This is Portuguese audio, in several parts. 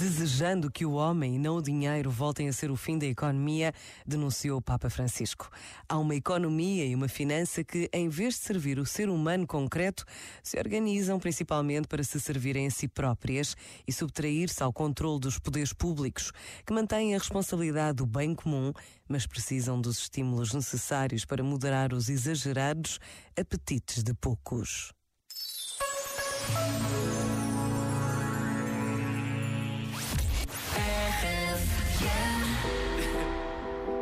desejando que o homem e não o dinheiro voltem a ser o fim da economia, denunciou o Papa Francisco. Há uma economia e uma finança que, em vez de servir o ser humano concreto, se organizam principalmente para se servirem a si próprias e subtrair-se ao controle dos poderes públicos, que mantêm a responsabilidade do bem comum, mas precisam dos estímulos necessários para moderar os exagerados apetites de poucos.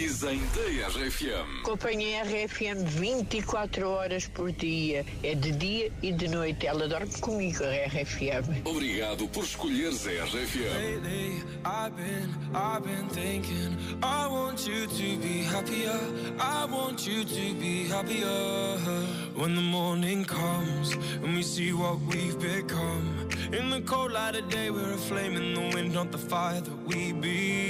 Dizem da RFM? Acompanha a RFM 24 horas por dia. É de dia e de noite. Ela dorme comigo, a RFM. Obrigado por escolheres a RFM. Lately, I've been, I've been thinking. I want you to be happier. I want you to be happier. When the morning comes and we see what we've become. In the cold light of day, we're a flame in the wind, not the fire that we begun.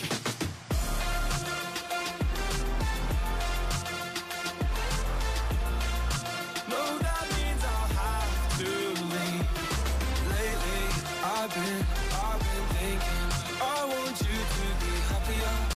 I've been, I've been thinking I want you to be happier.